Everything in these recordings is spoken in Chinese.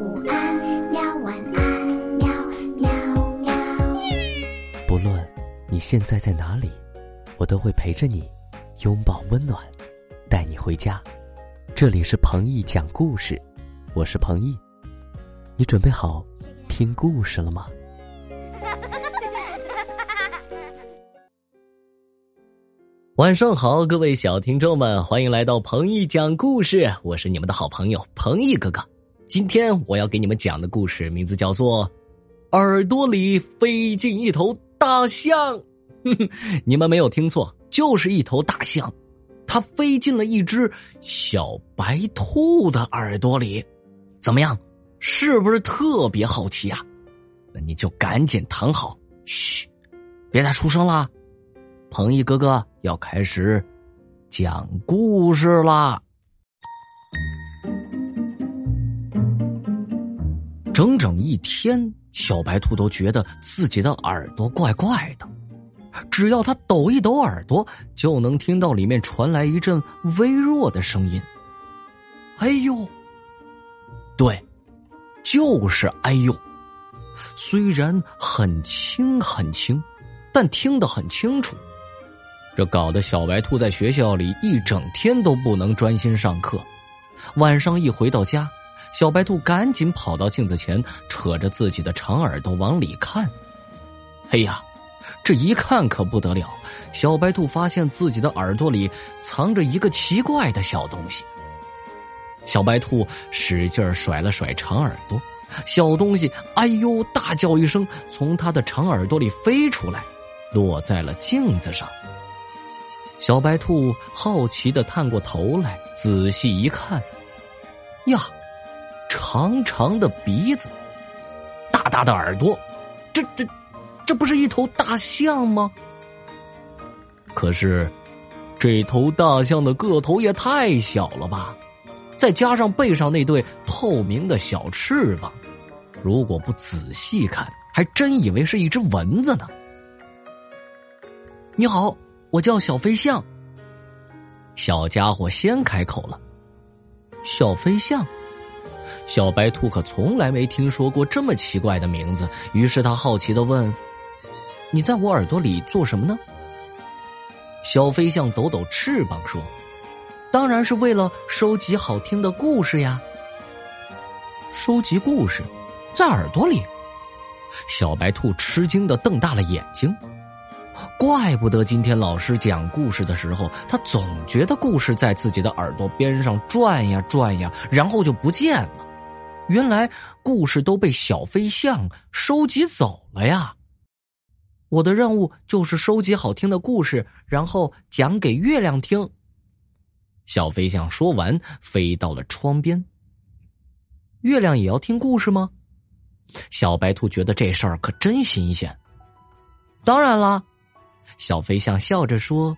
午安，喵晚安，喵喵喵。不论你现在在哪里，我都会陪着你，拥抱温暖，带你回家。这里是彭毅讲故事，我是彭毅，你准备好听故事了吗？晚上好，各位小听众们，欢迎来到彭毅讲故事，我是你们的好朋友彭毅哥哥。今天我要给你们讲的故事名字叫做《耳朵里飞进一头大象》。你们没有听错，就是一头大象，它飞进了一只小白兔的耳朵里。怎么样？是不是特别好奇啊？那你就赶紧躺好，嘘，别再出声了。彭毅哥哥要开始讲故事啦！整整一天，小白兔都觉得自己的耳朵怪怪的。只要它抖一抖耳朵，就能听到里面传来一阵微弱的声音。“哎呦！”对，就是“哎呦”。虽然很轻很轻，但听得很清楚。这搞得小白兔在学校里一整天都不能专心上课。晚上一回到家，小白兔赶紧跑到镜子前，扯着自己的长耳朵往里看。哎呀，这一看可不得了！小白兔发现自己的耳朵里藏着一个奇怪的小东西。小白兔使劲甩了甩长耳朵，小东西“哎呦”大叫一声，从它的长耳朵里飞出来，落在了镜子上。小白兔好奇的探过头来，仔细一看，呀，长长的鼻子，大大的耳朵，这这，这不是一头大象吗？可是，这头大象的个头也太小了吧！再加上背上那对透明的小翅膀，如果不仔细看，还真以为是一只蚊子呢。你好。我叫小飞象。小家伙先开口了：“小飞象。”小白兔可从来没听说过这么奇怪的名字，于是他好奇的问：“你在我耳朵里做什么呢？”小飞象抖抖翅膀说：“当然是为了收集好听的故事呀。”收集故事，在耳朵里？小白兔吃惊的瞪大了眼睛。怪不得今天老师讲故事的时候，他总觉得故事在自己的耳朵边上转呀转呀，然后就不见了。原来故事都被小飞象收集走了呀！我的任务就是收集好听的故事，然后讲给月亮听。小飞象说完，飞到了窗边。月亮也要听故事吗？小白兔觉得这事儿可真新鲜。当然啦。小飞象笑着说：“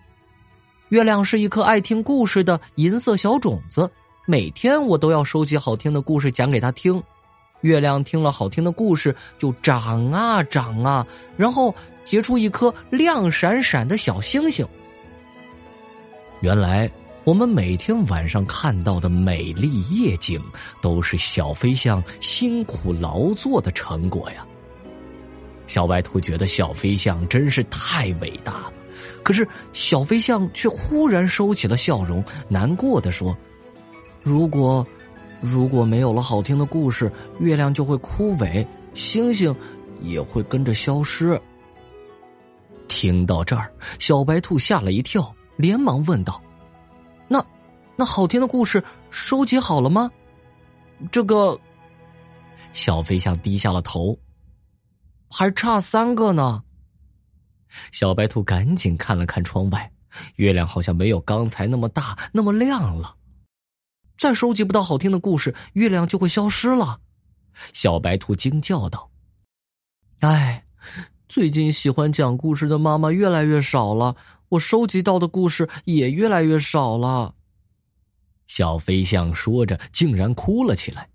月亮是一颗爱听故事的银色小种子，每天我都要收集好听的故事讲给他听。月亮听了好听的故事，就长啊长啊，然后结出一颗亮闪闪的小星星。原来，我们每天晚上看到的美丽夜景，都是小飞象辛苦劳作的成果呀。”小白兔觉得小飞象真是太伟大了，可是小飞象却忽然收起了笑容，难过的说：“如果如果没有了好听的故事，月亮就会枯萎，星星也会跟着消失。”听到这儿，小白兔吓了一跳，连忙问道：“那那好听的故事收集好了吗？”这个小飞象低下了头。还差三个呢。小白兔赶紧看了看窗外，月亮好像没有刚才那么大，那么亮了。再收集不到好听的故事，月亮就会消失了。小白兔惊叫道：“哎，最近喜欢讲故事的妈妈越来越少了，我收集到的故事也越来越少了。”小飞象说着，竟然哭了起来。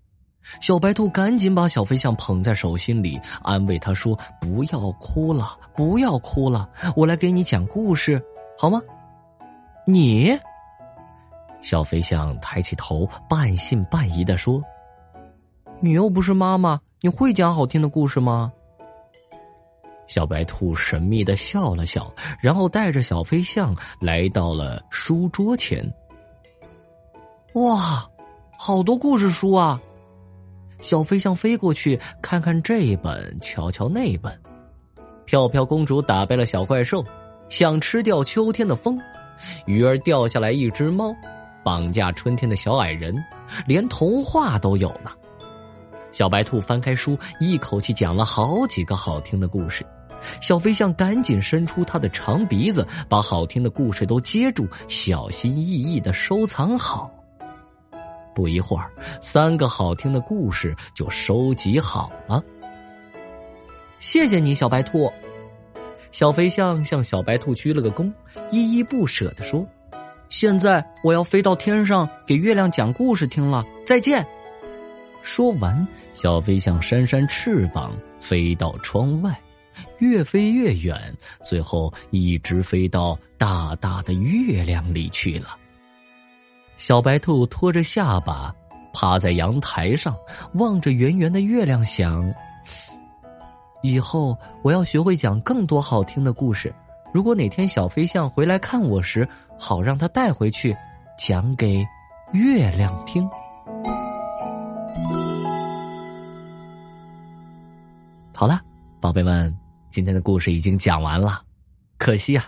小白兔赶紧把小飞象捧在手心里，安慰他说：“不要哭了，不要哭了，我来给你讲故事，好吗？”你，小飞象抬起头，半信半疑的说：“你又不是妈妈，你会讲好听的故事吗？小白兔神秘的笑了笑，然后带着小飞象来到了书桌前。哇，好多故事书啊！小飞象飞过去，看看这本，瞧瞧那本。飘飘公主打败了小怪兽，想吃掉秋天的风，鱼儿掉下来一只猫，绑架春天的小矮人，连童话都有呢。小白兔翻开书，一口气讲了好几个好听的故事。小飞象赶紧伸出它的长鼻子，把好听的故事都接住，小心翼翼的收藏好。不一会儿，三个好听的故事就收集好了。谢谢你，小白兔。小飞象向小白兔鞠了个躬，依依不舍的说：“现在我要飞到天上给月亮讲故事听了，再见。”说完，小飞象扇扇翅膀，飞到窗外。越飞越远，最后一直飞到大大的月亮里去了。小白兔拖着下巴，趴在阳台上，望着圆圆的月亮，想：以后我要学会讲更多好听的故事。如果哪天小飞象回来看我时，好让他带回去，讲给月亮听。好了，宝贝们。今天的故事已经讲完了，可惜啊，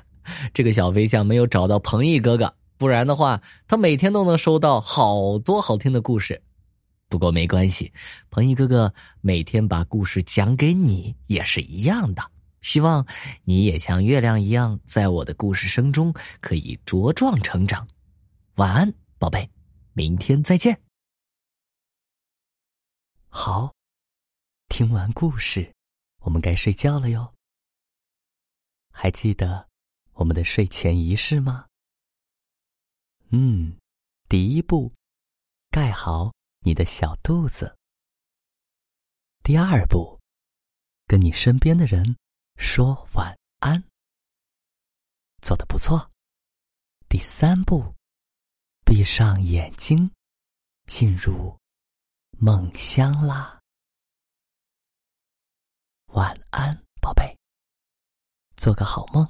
这个小飞象没有找到彭毅哥哥，不然的话，他每天都能收到好多好听的故事。不过没关系，彭毅哥哥每天把故事讲给你也是一样的。希望你也像月亮一样，在我的故事声中可以茁壮成长。晚安，宝贝，明天再见。好，听完故事。我们该睡觉了哟。还记得我们的睡前仪式吗？嗯，第一步，盖好你的小肚子。第二步，跟你身边的人说晚安。做得不错。第三步，闭上眼睛，进入梦乡啦。晚安，宝贝，做个好梦。